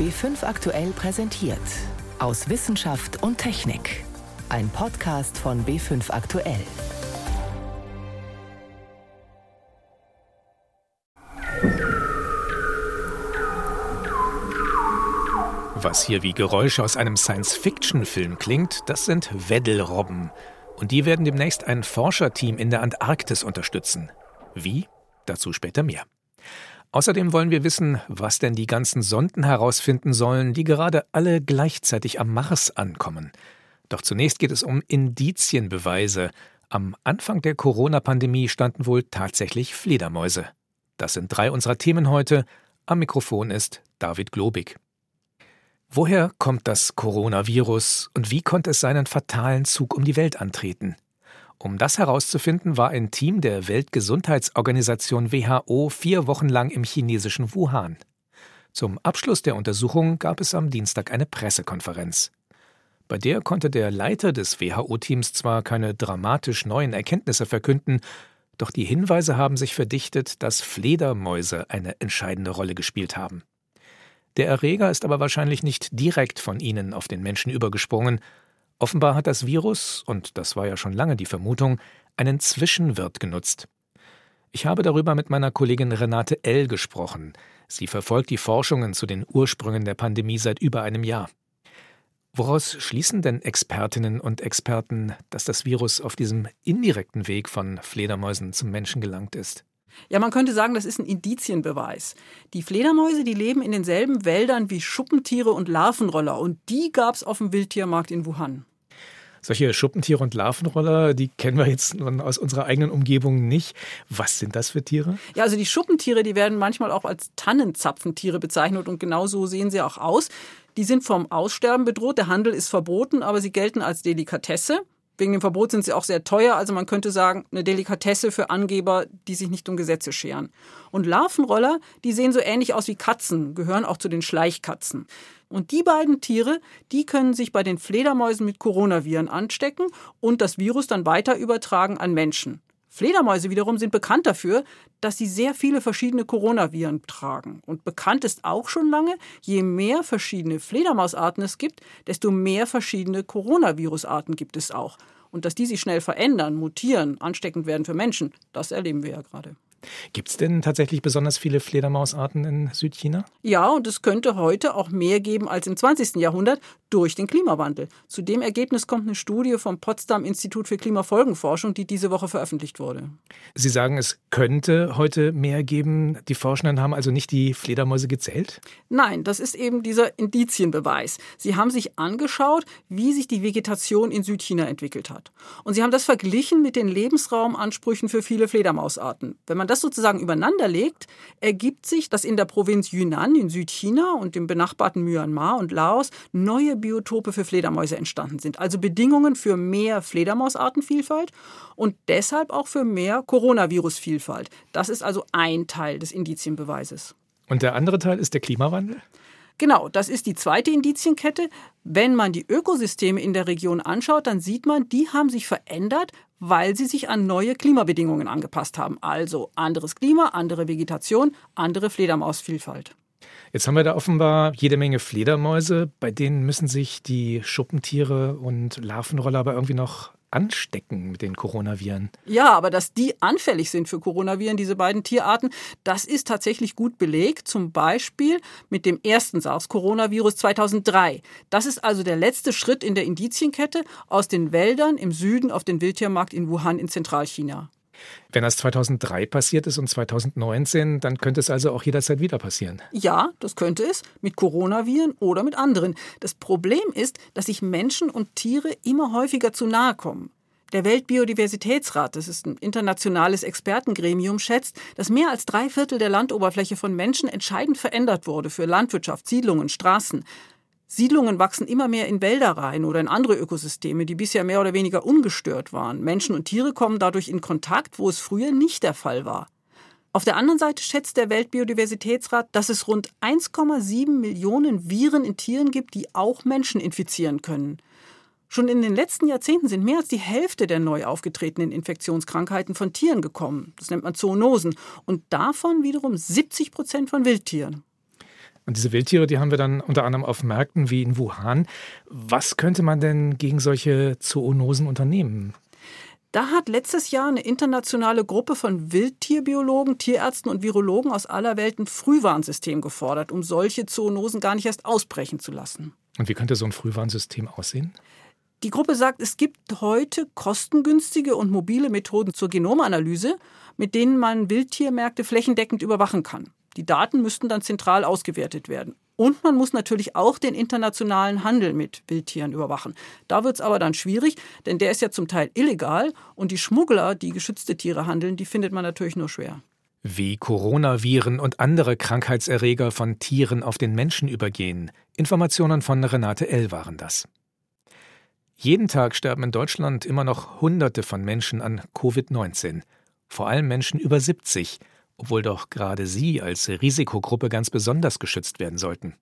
B5 aktuell präsentiert. Aus Wissenschaft und Technik. Ein Podcast von B5 aktuell. Was hier wie Geräusche aus einem Science-Fiction-Film klingt, das sind Weddelrobben. Und die werden demnächst ein Forscherteam in der Antarktis unterstützen. Wie? Dazu später mehr. Außerdem wollen wir wissen, was denn die ganzen Sonden herausfinden sollen, die gerade alle gleichzeitig am Mars ankommen. Doch zunächst geht es um Indizienbeweise. Am Anfang der Corona-Pandemie standen wohl tatsächlich Fledermäuse. Das sind drei unserer Themen heute. Am Mikrofon ist David Globig. Woher kommt das Coronavirus und wie konnte es seinen fatalen Zug um die Welt antreten? Um das herauszufinden, war ein Team der Weltgesundheitsorganisation WHO vier Wochen lang im chinesischen Wuhan. Zum Abschluss der Untersuchung gab es am Dienstag eine Pressekonferenz. Bei der konnte der Leiter des WHO-Teams zwar keine dramatisch neuen Erkenntnisse verkünden, doch die Hinweise haben sich verdichtet, dass Fledermäuse eine entscheidende Rolle gespielt haben. Der Erreger ist aber wahrscheinlich nicht direkt von ihnen auf den Menschen übergesprungen, Offenbar hat das Virus, und das war ja schon lange die Vermutung, einen Zwischenwirt genutzt. Ich habe darüber mit meiner Kollegin Renate L. gesprochen. Sie verfolgt die Forschungen zu den Ursprüngen der Pandemie seit über einem Jahr. Woraus schließen denn Expertinnen und Experten, dass das Virus auf diesem indirekten Weg von Fledermäusen zum Menschen gelangt ist? Ja, man könnte sagen, das ist ein Indizienbeweis. Die Fledermäuse, die leben in denselben Wäldern wie Schuppentiere und Larvenroller und die gab es auf dem Wildtiermarkt in Wuhan. Solche Schuppentiere und Larvenroller, die kennen wir jetzt aus unserer eigenen Umgebung nicht. Was sind das für Tiere? Ja, also die Schuppentiere, die werden manchmal auch als Tannenzapfentiere bezeichnet und genau so sehen sie auch aus. Die sind vom Aussterben bedroht. Der Handel ist verboten, aber sie gelten als Delikatesse. Wegen dem Verbot sind sie auch sehr teuer. Also man könnte sagen, eine Delikatesse für Angeber, die sich nicht um Gesetze scheren. Und Larvenroller, die sehen so ähnlich aus wie Katzen, gehören auch zu den Schleichkatzen. Und die beiden Tiere, die können sich bei den Fledermäusen mit Coronaviren anstecken und das Virus dann weiter übertragen an Menschen. Fledermäuse wiederum sind bekannt dafür, dass sie sehr viele verschiedene Coronaviren tragen. Und bekannt ist auch schon lange, je mehr verschiedene Fledermausarten es gibt, desto mehr verschiedene Coronavirusarten gibt es auch. Und dass die sich schnell verändern, mutieren, ansteckend werden für Menschen, das erleben wir ja gerade. Gibt es denn tatsächlich besonders viele Fledermausarten in Südchina? Ja, und es könnte heute auch mehr geben als im 20. Jahrhundert durch den Klimawandel. Zu dem Ergebnis kommt eine Studie vom Potsdam Institut für Klimafolgenforschung, die diese Woche veröffentlicht wurde. Sie sagen, es könnte heute mehr geben. Die Forschenden haben also nicht die Fledermäuse gezählt? Nein, das ist eben dieser Indizienbeweis. Sie haben sich angeschaut, wie sich die Vegetation in Südchina entwickelt hat. Und sie haben das verglichen mit den Lebensraumansprüchen für viele Fledermausarten. Wenn man das sozusagen übereinander legt, ergibt sich, dass in der Provinz Yunnan in Südchina und dem benachbarten Myanmar und Laos neue Biotope für Fledermäuse entstanden sind. Also Bedingungen für mehr Fledermausartenvielfalt und deshalb auch für mehr Coronavirusvielfalt. Das ist also ein Teil des Indizienbeweises. Und der andere Teil ist der Klimawandel? Genau, das ist die zweite Indizienkette. Wenn man die Ökosysteme in der Region anschaut, dann sieht man, die haben sich verändert, weil sie sich an neue Klimabedingungen angepasst haben. Also anderes Klima, andere Vegetation, andere Fledermausvielfalt. Jetzt haben wir da offenbar jede Menge Fledermäuse, bei denen müssen sich die Schuppentiere und Larvenroller aber irgendwie noch anstecken mit den Coronaviren. Ja, aber dass die anfällig sind für Coronaviren, diese beiden Tierarten, das ist tatsächlich gut belegt. Zum Beispiel mit dem ersten SARS-Coronavirus 2003. Das ist also der letzte Schritt in der Indizienkette aus den Wäldern im Süden auf den Wildtiermarkt in Wuhan in Zentralchina. Wenn das 2003 passiert ist und 2019, dann könnte es also auch jederzeit wieder passieren. Ja, das könnte es, mit Coronaviren oder mit anderen. Das Problem ist, dass sich Menschen und Tiere immer häufiger zu nahe kommen. Der Weltbiodiversitätsrat, das ist ein internationales Expertengremium, schätzt, dass mehr als drei Viertel der Landoberfläche von Menschen entscheidend verändert wurde für Landwirtschaft, Siedlungen, Straßen. Siedlungen wachsen immer mehr in Wälder rein oder in andere Ökosysteme, die bisher mehr oder weniger ungestört waren. Menschen und Tiere kommen dadurch in Kontakt, wo es früher nicht der Fall war. Auf der anderen Seite schätzt der Weltbiodiversitätsrat, dass es rund 1,7 Millionen Viren in Tieren gibt, die auch Menschen infizieren können. Schon in den letzten Jahrzehnten sind mehr als die Hälfte der neu aufgetretenen Infektionskrankheiten von Tieren gekommen. Das nennt man Zoonosen. Und davon wiederum 70 Prozent von Wildtieren. Und diese Wildtiere, die haben wir dann unter anderem auf Märkten wie in Wuhan. Was könnte man denn gegen solche Zoonosen unternehmen? Da hat letztes Jahr eine internationale Gruppe von Wildtierbiologen, Tierärzten und Virologen aus aller Welt ein Frühwarnsystem gefordert, um solche Zoonosen gar nicht erst ausbrechen zu lassen. Und wie könnte so ein Frühwarnsystem aussehen? Die Gruppe sagt, es gibt heute kostengünstige und mobile Methoden zur Genomanalyse, mit denen man Wildtiermärkte flächendeckend überwachen kann. Die Daten müssten dann zentral ausgewertet werden. Und man muss natürlich auch den internationalen Handel mit Wildtieren überwachen. Da wird es aber dann schwierig, denn der ist ja zum Teil illegal und die Schmuggler, die geschützte Tiere handeln, die findet man natürlich nur schwer. Wie Coronaviren und andere Krankheitserreger von Tieren auf den Menschen übergehen. Informationen von Renate L. waren das. Jeden Tag sterben in Deutschland immer noch Hunderte von Menschen an Covid-19. Vor allem Menschen über 70 obwohl doch gerade sie als Risikogruppe ganz besonders geschützt werden sollten.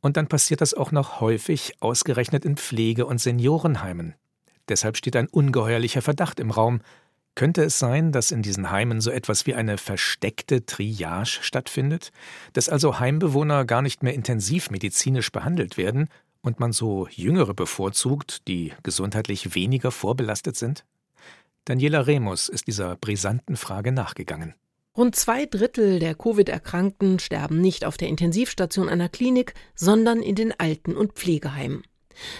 Und dann passiert das auch noch häufig, ausgerechnet in Pflege- und Seniorenheimen. Deshalb steht ein ungeheuerlicher Verdacht im Raum. Könnte es sein, dass in diesen Heimen so etwas wie eine versteckte Triage stattfindet, dass also Heimbewohner gar nicht mehr intensiv medizinisch behandelt werden und man so Jüngere bevorzugt, die gesundheitlich weniger vorbelastet sind? Daniela Remus ist dieser brisanten Frage nachgegangen. Rund zwei Drittel der Covid-Erkrankten sterben nicht auf der Intensivstation einer Klinik, sondern in den Alten- und Pflegeheimen.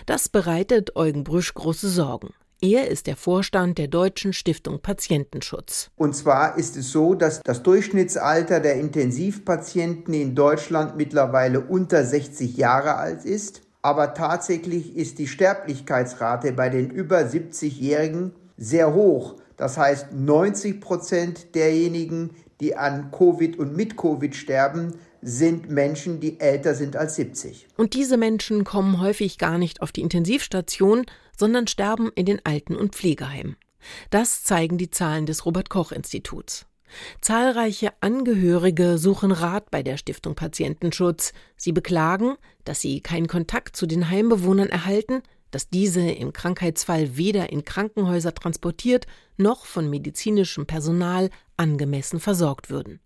Das bereitet Eugen Brüsch große Sorgen. Er ist der Vorstand der Deutschen Stiftung Patientenschutz. Und zwar ist es so, dass das Durchschnittsalter der Intensivpatienten in Deutschland mittlerweile unter 60 Jahre alt ist. Aber tatsächlich ist die Sterblichkeitsrate bei den über 70-Jährigen sehr hoch. Das heißt, 90 Prozent derjenigen, die an Covid und mit Covid sterben, sind Menschen, die älter sind als 70. Und diese Menschen kommen häufig gar nicht auf die Intensivstation, sondern sterben in den Alten- und Pflegeheimen. Das zeigen die Zahlen des Robert Koch Instituts. Zahlreiche Angehörige suchen Rat bei der Stiftung Patientenschutz. Sie beklagen, dass sie keinen Kontakt zu den Heimbewohnern erhalten, dass diese im Krankheitsfall weder in Krankenhäuser transportiert noch von medizinischem Personal angemessen versorgt würden.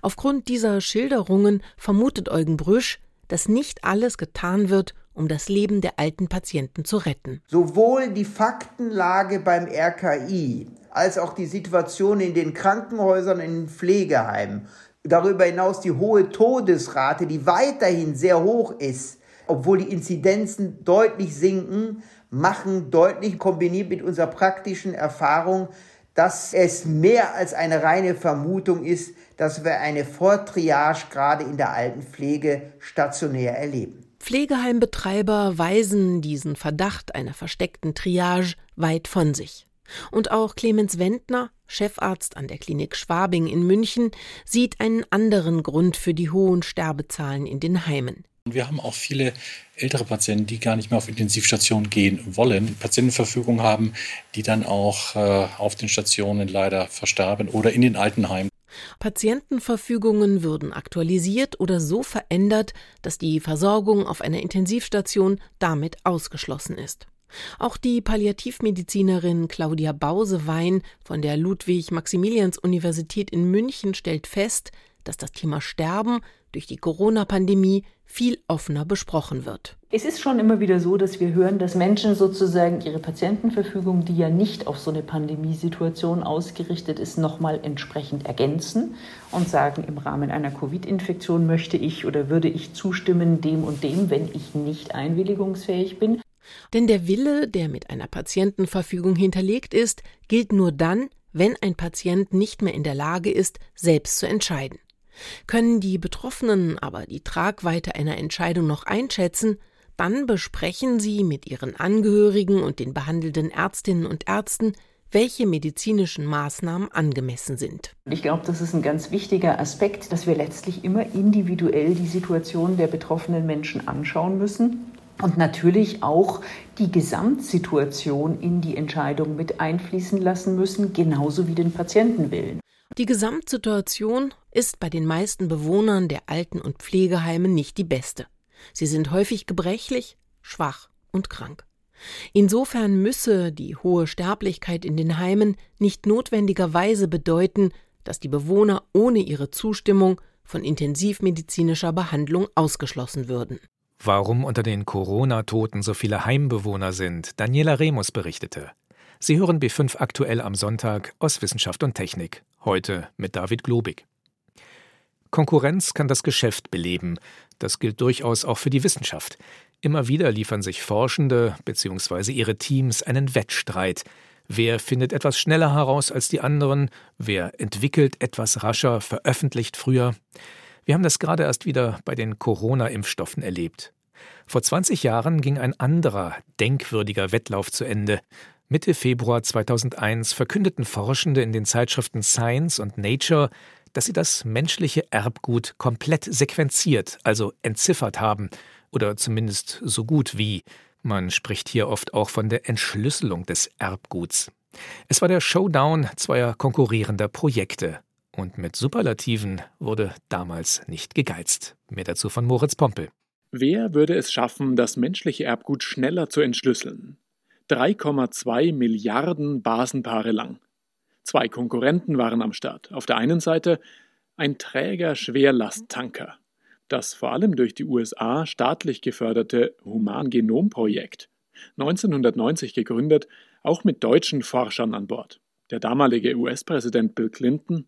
Aufgrund dieser Schilderungen vermutet Eugen Brüsch, dass nicht alles getan wird, um das Leben der alten Patienten zu retten. Sowohl die Faktenlage beim RKI als auch die Situation in den Krankenhäusern, in den Pflegeheimen, darüber hinaus die hohe Todesrate, die weiterhin sehr hoch ist, obwohl die Inzidenzen deutlich sinken, machen deutlich kombiniert mit unserer praktischen Erfahrung, dass es mehr als eine reine Vermutung ist, dass wir eine Vortriage gerade in der Altenpflege stationär erleben. Pflegeheimbetreiber weisen diesen Verdacht einer versteckten Triage weit von sich. Und auch Clemens Wendner, Chefarzt an der Klinik Schwabing in München, sieht einen anderen Grund für die hohen Sterbezahlen in den Heimen. Wir haben auch viele ältere Patienten, die gar nicht mehr auf Intensivstationen gehen wollen, Patientenverfügung haben, die dann auch äh, auf den Stationen leider verstarben oder in den Altenheimen. Patientenverfügungen würden aktualisiert oder so verändert, dass die Versorgung auf einer Intensivstation damit ausgeschlossen ist. Auch die Palliativmedizinerin Claudia Bausewein von der Ludwig-Maximilians-Universität in München stellt fest, dass das Thema Sterben durch die Corona-Pandemie viel offener besprochen wird. Es ist schon immer wieder so, dass wir hören, dass Menschen sozusagen ihre Patientenverfügung, die ja nicht auf so eine Pandemiesituation ausgerichtet ist, nochmal entsprechend ergänzen und sagen, im Rahmen einer Covid-Infektion möchte ich oder würde ich zustimmen dem und dem, wenn ich nicht einwilligungsfähig bin. Denn der Wille, der mit einer Patientenverfügung hinterlegt ist, gilt nur dann, wenn ein Patient nicht mehr in der Lage ist, selbst zu entscheiden. Können die Betroffenen aber die Tragweite einer Entscheidung noch einschätzen, dann besprechen sie mit ihren Angehörigen und den behandelnden Ärztinnen und Ärzten, welche medizinischen Maßnahmen angemessen sind. Ich glaube, das ist ein ganz wichtiger Aspekt, dass wir letztlich immer individuell die Situation der betroffenen Menschen anschauen müssen und natürlich auch die Gesamtsituation in die Entscheidung mit einfließen lassen müssen, genauso wie den Patientenwillen. Die Gesamtsituation ist bei den meisten Bewohnern der Alten- und Pflegeheime nicht die beste. Sie sind häufig gebrechlich, schwach und krank. Insofern müsse die hohe Sterblichkeit in den Heimen nicht notwendigerweise bedeuten, dass die Bewohner ohne ihre Zustimmung von intensivmedizinischer Behandlung ausgeschlossen würden. Warum unter den Corona-Toten so viele Heimbewohner sind, Daniela Remus berichtete. Sie hören B5 aktuell am Sonntag aus Wissenschaft und Technik. Heute mit David Globig. Konkurrenz kann das Geschäft beleben. Das gilt durchaus auch für die Wissenschaft. Immer wieder liefern sich Forschende bzw. ihre Teams einen Wettstreit. Wer findet etwas schneller heraus als die anderen? Wer entwickelt etwas rascher, veröffentlicht früher? Wir haben das gerade erst wieder bei den Corona-Impfstoffen erlebt. Vor 20 Jahren ging ein anderer, denkwürdiger Wettlauf zu Ende. Mitte Februar 2001 verkündeten Forschende in den Zeitschriften Science und Nature, dass sie das menschliche Erbgut komplett sequenziert, also entziffert haben, oder zumindest so gut wie. Man spricht hier oft auch von der Entschlüsselung des Erbguts. Es war der Showdown zweier konkurrierender Projekte. Und mit Superlativen wurde damals nicht gegeizt. Mehr dazu von Moritz Pompel. Wer würde es schaffen, das menschliche Erbgut schneller zu entschlüsseln? 3,2 Milliarden Basenpaare lang. Zwei Konkurrenten waren am Start. Auf der einen Seite ein träger Schwerlasttanker, das vor allem durch die USA staatlich geförderte Humangenomprojekt, 1990 gegründet, auch mit deutschen Forschern an Bord. Der damalige US-Präsident Bill Clinton.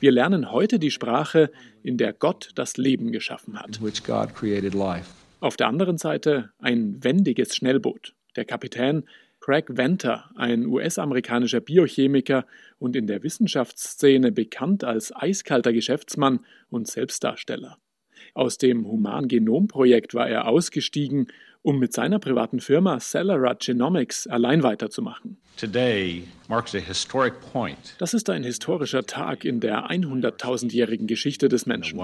Wir lernen heute die Sprache, in der Gott das Leben geschaffen hat. Auf der anderen Seite ein wendiges Schnellboot. Der Kapitän Craig Venter, ein US-amerikanischer Biochemiker und in der Wissenschaftsszene bekannt als eiskalter Geschäftsmann und Selbstdarsteller. Aus dem Humangenomprojekt war er ausgestiegen, um mit seiner privaten Firma Celera Genomics allein weiterzumachen. Das ist ein historischer Tag in der 100.000-jährigen Geschichte des Menschen.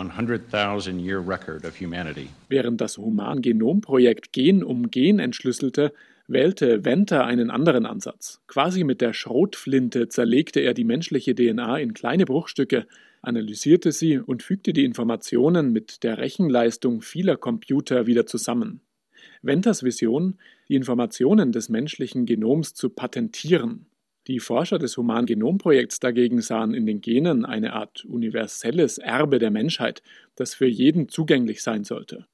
Während das Humangenomprojekt Gen um Gen entschlüsselte, wählte Venter einen anderen Ansatz. Quasi mit der Schrotflinte zerlegte er die menschliche DNA in kleine Bruchstücke, analysierte sie und fügte die Informationen mit der Rechenleistung vieler Computer wieder zusammen. Venters Vision, die Informationen des menschlichen Genoms zu patentieren. Die Forscher des Humangenomprojekts dagegen sahen in den Genen eine Art universelles Erbe der Menschheit, das für jeden zugänglich sein sollte.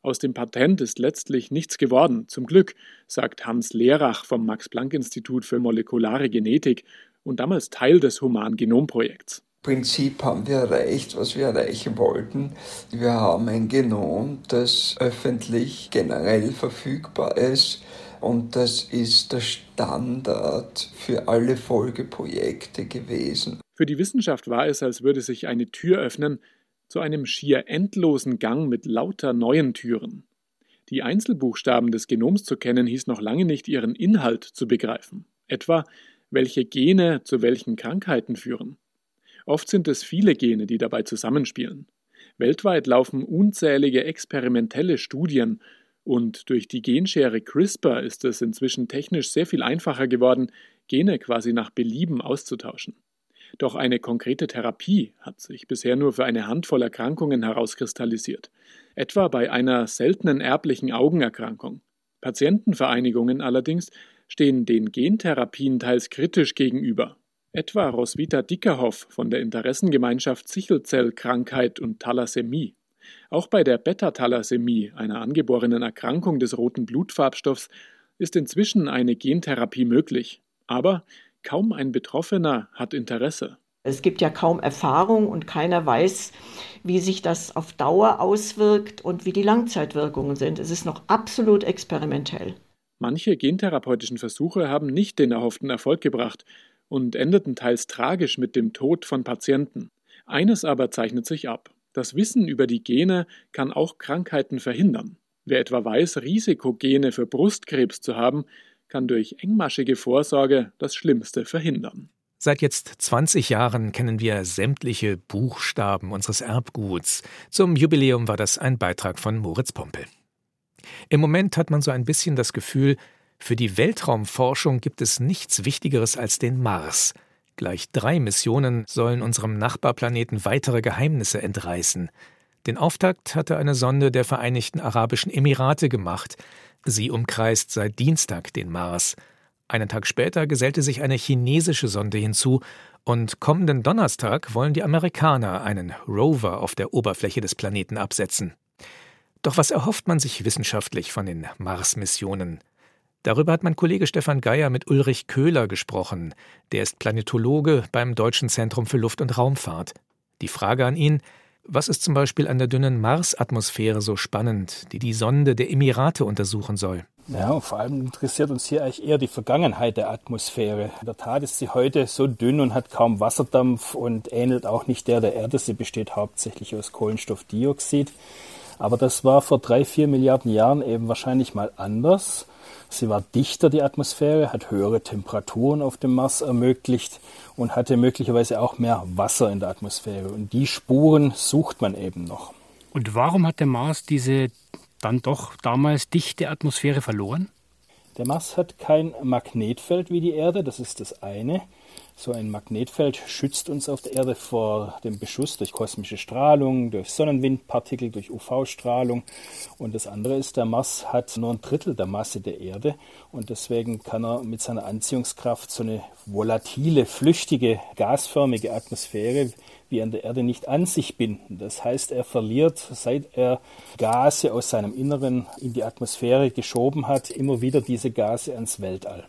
Aus dem Patent ist letztlich nichts geworden, zum Glück, sagt Hans Lehrach vom Max-Planck-Institut für molekulare Genetik und damals Teil des Humangenomprojekts. Prinzip haben wir erreicht, was wir erreichen wollten. Wir haben ein Genom, das öffentlich generell verfügbar ist und das ist der Standard für alle Folgeprojekte gewesen. Für die Wissenschaft war es, als würde sich eine Tür öffnen zu einem schier endlosen Gang mit lauter neuen Türen. Die Einzelbuchstaben des Genoms zu kennen, hieß noch lange nicht ihren Inhalt zu begreifen. Etwa, welche Gene zu welchen Krankheiten führen. Oft sind es viele Gene, die dabei zusammenspielen. Weltweit laufen unzählige experimentelle Studien und durch die Genschere CRISPR ist es inzwischen technisch sehr viel einfacher geworden, Gene quasi nach Belieben auszutauschen. Doch eine konkrete Therapie hat sich bisher nur für eine Handvoll Erkrankungen herauskristallisiert, etwa bei einer seltenen erblichen Augenerkrankung. Patientenvereinigungen allerdings stehen den Gentherapien teils kritisch gegenüber etwa Roswitha Dickerhoff von der Interessengemeinschaft Sichelzellkrankheit und Thalassämie. Auch bei der Beta-Thalassämie, einer angeborenen Erkrankung des roten Blutfarbstoffs, ist inzwischen eine Gentherapie möglich. Aber kaum ein Betroffener hat Interesse. Es gibt ja kaum Erfahrung und keiner weiß, wie sich das auf Dauer auswirkt und wie die Langzeitwirkungen sind. Es ist noch absolut experimentell. Manche gentherapeutischen Versuche haben nicht den erhofften Erfolg gebracht und endeten teils tragisch mit dem Tod von Patienten. Eines aber zeichnet sich ab. Das Wissen über die Gene kann auch Krankheiten verhindern. Wer etwa weiß, Risikogene für Brustkrebs zu haben, kann durch engmaschige Vorsorge das Schlimmste verhindern. Seit jetzt 20 Jahren kennen wir sämtliche Buchstaben unseres Erbguts. Zum Jubiläum war das ein Beitrag von Moritz Pompel. Im Moment hat man so ein bisschen das Gefühl, für die Weltraumforschung gibt es nichts Wichtigeres als den Mars. Gleich drei Missionen sollen unserem Nachbarplaneten weitere Geheimnisse entreißen. Den Auftakt hatte eine Sonde der Vereinigten Arabischen Emirate gemacht. Sie umkreist seit Dienstag den Mars. Einen Tag später gesellte sich eine chinesische Sonde hinzu Und kommenden Donnerstag wollen die Amerikaner einen Rover auf der Oberfläche des Planeten absetzen. Doch was erhofft man sich wissenschaftlich von den Mars-Missionen? Darüber hat mein Kollege Stefan Geier mit Ulrich Köhler gesprochen. Der ist Planetologe beim Deutschen Zentrum für Luft- und Raumfahrt. Die Frage an ihn, was ist zum Beispiel an der dünnen Marsatmosphäre so spannend, die die Sonde der Emirate untersuchen soll? Ja, vor allem interessiert uns hier eigentlich eher die Vergangenheit der Atmosphäre. In der Tat ist sie heute so dünn und hat kaum Wasserdampf und ähnelt auch nicht der der Erde. Sie besteht hauptsächlich aus Kohlenstoffdioxid. Aber das war vor drei, vier Milliarden Jahren eben wahrscheinlich mal anders. Sie war dichter, die Atmosphäre, hat höhere Temperaturen auf dem Mars ermöglicht und hatte möglicherweise auch mehr Wasser in der Atmosphäre. Und die Spuren sucht man eben noch. Und warum hat der Mars diese dann doch damals dichte Atmosphäre verloren? Der Mars hat kein Magnetfeld wie die Erde, das ist das eine. So ein Magnetfeld schützt uns auf der Erde vor dem Beschuss durch kosmische Strahlung, durch Sonnenwindpartikel, durch UV-Strahlung. Und das andere ist, der Mars hat nur ein Drittel der Masse der Erde und deswegen kann er mit seiner Anziehungskraft so eine volatile, flüchtige, gasförmige Atmosphäre wie an der Erde nicht an sich binden. Das heißt, er verliert, seit er Gase aus seinem Inneren in die Atmosphäre geschoben hat, immer wieder diese Gase ans Weltall.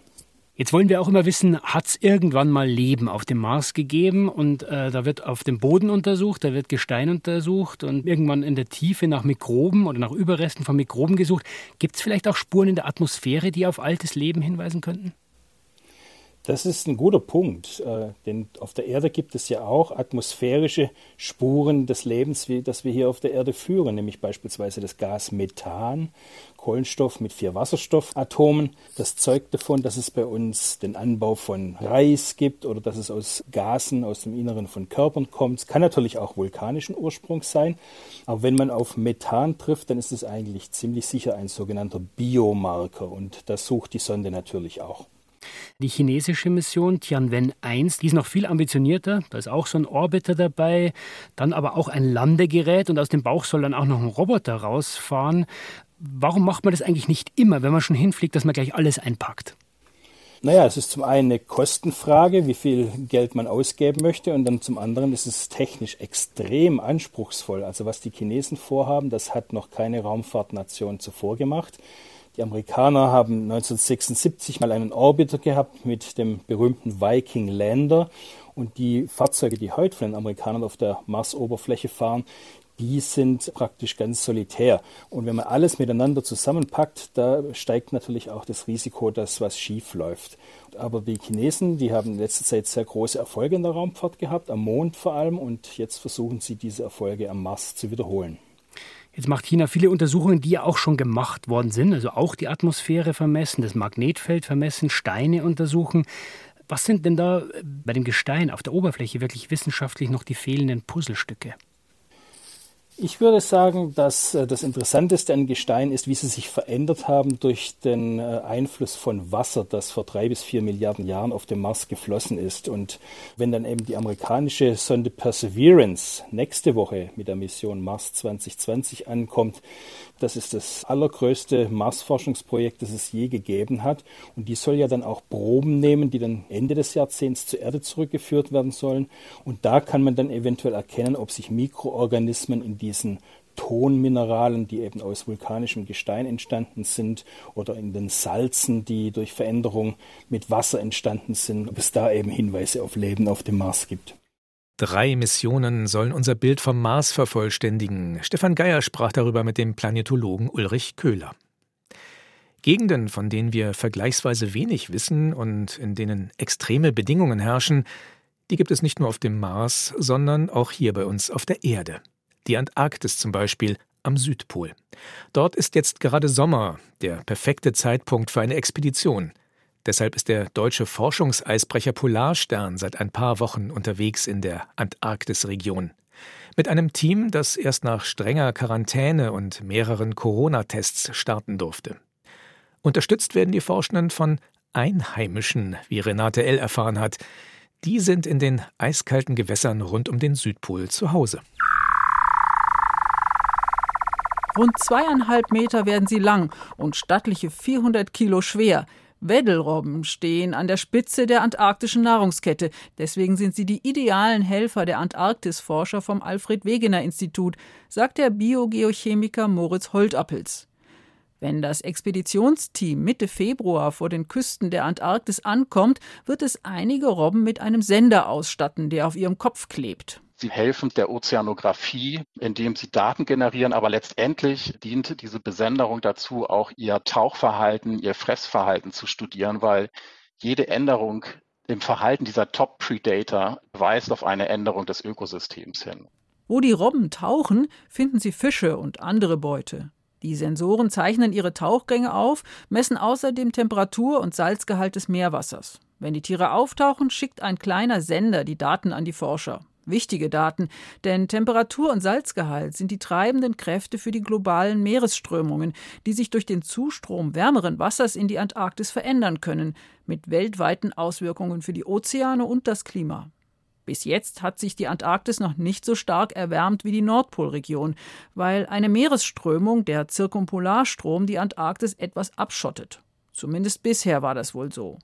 Jetzt wollen wir auch immer wissen, hat es irgendwann mal Leben auf dem Mars gegeben? Und äh, da wird auf dem Boden untersucht, da wird Gestein untersucht und irgendwann in der Tiefe nach Mikroben oder nach Überresten von Mikroben gesucht. Gibt es vielleicht auch Spuren in der Atmosphäre, die auf altes Leben hinweisen könnten? Das ist ein guter Punkt, äh, denn auf der Erde gibt es ja auch atmosphärische Spuren des Lebens, wie, das wir hier auf der Erde führen, nämlich beispielsweise das Gas Methan, Kohlenstoff mit vier Wasserstoffatomen. Das zeugt davon, dass es bei uns den Anbau von Reis gibt oder dass es aus Gasen aus dem Inneren von Körpern kommt. Es kann natürlich auch vulkanischen Ursprungs sein, aber wenn man auf Methan trifft, dann ist es eigentlich ziemlich sicher ein sogenannter Biomarker und das sucht die Sonde natürlich auch. Die chinesische Mission Tianwen 1, die ist noch viel ambitionierter. Da ist auch so ein Orbiter dabei, dann aber auch ein Landegerät und aus dem Bauch soll dann auch noch ein Roboter rausfahren. Warum macht man das eigentlich nicht immer, wenn man schon hinfliegt, dass man gleich alles einpackt? Naja, es ist zum einen eine Kostenfrage, wie viel Geld man ausgeben möchte, und dann zum anderen ist es technisch extrem anspruchsvoll. Also was die Chinesen vorhaben, das hat noch keine Raumfahrtnation zuvor gemacht. Die Amerikaner haben 1976 mal einen Orbiter gehabt mit dem berühmten Viking Lander und die Fahrzeuge, die heute von den Amerikanern auf der Marsoberfläche fahren, die sind praktisch ganz solitär. Und wenn man alles miteinander zusammenpackt, da steigt natürlich auch das Risiko, dass was schief läuft. Aber die Chinesen, die haben in letzter Zeit sehr große Erfolge in der Raumfahrt gehabt, am Mond vor allem, und jetzt versuchen sie diese Erfolge am Mars zu wiederholen. Jetzt macht China viele Untersuchungen, die ja auch schon gemacht worden sind, also auch die Atmosphäre vermessen, das Magnetfeld vermessen, Steine untersuchen. Was sind denn da bei dem Gestein auf der Oberfläche wirklich wissenschaftlich noch die fehlenden Puzzlestücke? Ich würde sagen, dass äh, das Interessanteste an Gestein ist, wie sie sich verändert haben durch den äh, Einfluss von Wasser, das vor drei bis vier Milliarden Jahren auf dem Mars geflossen ist. Und wenn dann eben die amerikanische Sonde Perseverance nächste Woche mit der Mission Mars 2020 ankommt, das ist das allergrößte Marsforschungsprojekt, das es je gegeben hat. Und die soll ja dann auch Proben nehmen, die dann Ende des Jahrzehnts zur Erde zurückgeführt werden sollen. Und da kann man dann eventuell erkennen, ob sich Mikroorganismen in diesen Tonmineralen, die eben aus vulkanischem Gestein entstanden sind, oder in den Salzen, die durch Veränderung mit Wasser entstanden sind, ob es da eben Hinweise auf Leben auf dem Mars gibt. Drei Missionen sollen unser Bild vom Mars vervollständigen. Stefan Geier sprach darüber mit dem Planetologen Ulrich Köhler. Gegenden, von denen wir vergleichsweise wenig wissen und in denen extreme Bedingungen herrschen, die gibt es nicht nur auf dem Mars, sondern auch hier bei uns auf der Erde. Die Antarktis zum Beispiel am Südpol. Dort ist jetzt gerade Sommer, der perfekte Zeitpunkt für eine Expedition – Deshalb ist der deutsche Forschungseisbrecher Polarstern seit ein paar Wochen unterwegs in der Antarktisregion. Mit einem Team, das erst nach strenger Quarantäne und mehreren Corona-Tests starten durfte. Unterstützt werden die Forschenden von Einheimischen, wie Renate L. erfahren hat. Die sind in den eiskalten Gewässern rund um den Südpol zu Hause. Rund zweieinhalb Meter werden sie lang und stattliche 400 Kilo schwer. Weddelrobben stehen an der Spitze der antarktischen Nahrungskette. Deswegen sind sie die idealen Helfer der Antarktisforscher vom Alfred Wegener Institut, sagt der Biogeochemiker Moritz Holtappels. Wenn das Expeditionsteam Mitte Februar vor den Küsten der Antarktis ankommt, wird es einige Robben mit einem Sender ausstatten, der auf ihrem Kopf klebt. Sie helfen der Ozeanographie, indem sie Daten generieren, aber letztendlich dient diese Besenderung dazu, auch ihr Tauchverhalten, ihr Fressverhalten zu studieren, weil jede Änderung im Verhalten dieser Top-Predator weist auf eine Änderung des Ökosystems hin. Wo die Robben tauchen, finden sie Fische und andere Beute. Die Sensoren zeichnen ihre Tauchgänge auf, messen außerdem Temperatur und Salzgehalt des Meerwassers. Wenn die Tiere auftauchen, schickt ein kleiner Sender die Daten an die Forscher. Wichtige Daten, denn Temperatur und Salzgehalt sind die treibenden Kräfte für die globalen Meeresströmungen, die sich durch den Zustrom wärmeren Wassers in die Antarktis verändern können, mit weltweiten Auswirkungen für die Ozeane und das Klima. Bis jetzt hat sich die Antarktis noch nicht so stark erwärmt wie die Nordpolregion, weil eine Meeresströmung, der Zirkumpolarstrom, die Antarktis etwas abschottet. Zumindest bisher war das wohl so.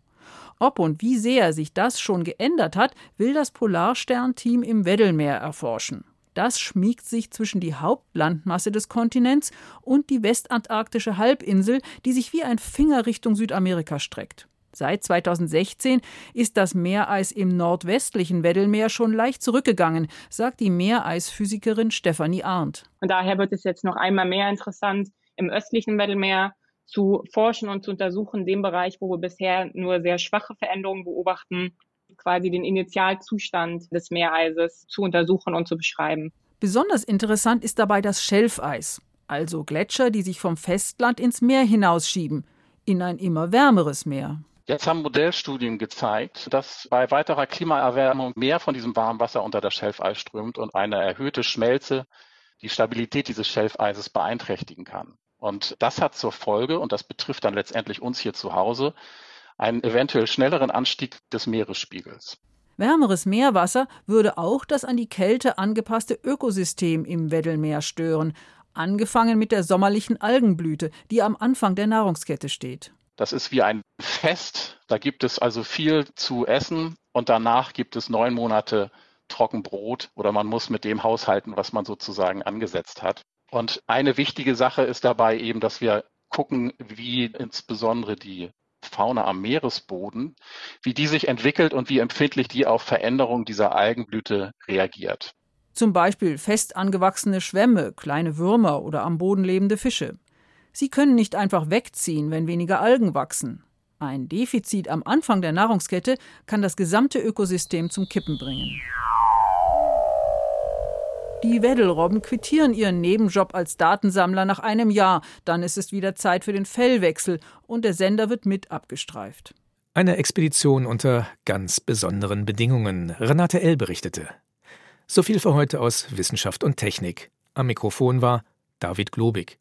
Ob und wie sehr sich das schon geändert hat, will das Polarsternteam im Weddellmeer erforschen. Das schmiegt sich zwischen die Hauptlandmasse des Kontinents und die westantarktische Halbinsel, die sich wie ein Finger Richtung Südamerika streckt. Seit 2016 ist das Meereis im nordwestlichen Weddellmeer schon leicht zurückgegangen, sagt die Meereisphysikerin Stefanie Arndt. Und daher wird es jetzt noch einmal mehr interessant, im östlichen Weddellmeer zu forschen und zu untersuchen, dem Bereich, wo wir bisher nur sehr schwache Veränderungen beobachten, quasi den Initialzustand des Meereises zu untersuchen und zu beschreiben. Besonders interessant ist dabei das Schelfeis, also Gletscher, die sich vom Festland ins Meer hinausschieben, in ein immer wärmeres Meer. Jetzt haben Modellstudien gezeigt, dass bei weiterer Klimaerwärmung mehr von diesem Warmwasser unter das Schelfeis strömt und eine erhöhte Schmelze die Stabilität dieses Schelfeises beeinträchtigen kann. Und das hat zur Folge, und das betrifft dann letztendlich uns hier zu Hause, einen eventuell schnelleren Anstieg des Meeresspiegels. Wärmeres Meerwasser würde auch das an die Kälte angepasste Ökosystem im Weddellmeer stören, angefangen mit der sommerlichen Algenblüte, die am Anfang der Nahrungskette steht. Das ist wie ein Fest, da gibt es also viel zu essen und danach gibt es neun Monate Trockenbrot oder man muss mit dem haushalten, was man sozusagen angesetzt hat. Und eine wichtige Sache ist dabei eben, dass wir gucken, wie insbesondere die Fauna am Meeresboden, wie die sich entwickelt und wie empfindlich die auf Veränderungen dieser Algenblüte reagiert. Zum Beispiel fest angewachsene Schwämme, kleine Würmer oder am Boden lebende Fische. Sie können nicht einfach wegziehen, wenn weniger Algen wachsen. Ein Defizit am Anfang der Nahrungskette kann das gesamte Ökosystem zum Kippen bringen. Die Weddelrobben quittieren ihren Nebenjob als Datensammler nach einem Jahr. Dann ist es wieder Zeit für den Fellwechsel und der Sender wird mit abgestreift. Eine Expedition unter ganz besonderen Bedingungen. Renate L. berichtete. So viel für heute aus Wissenschaft und Technik. Am Mikrofon war David Globig.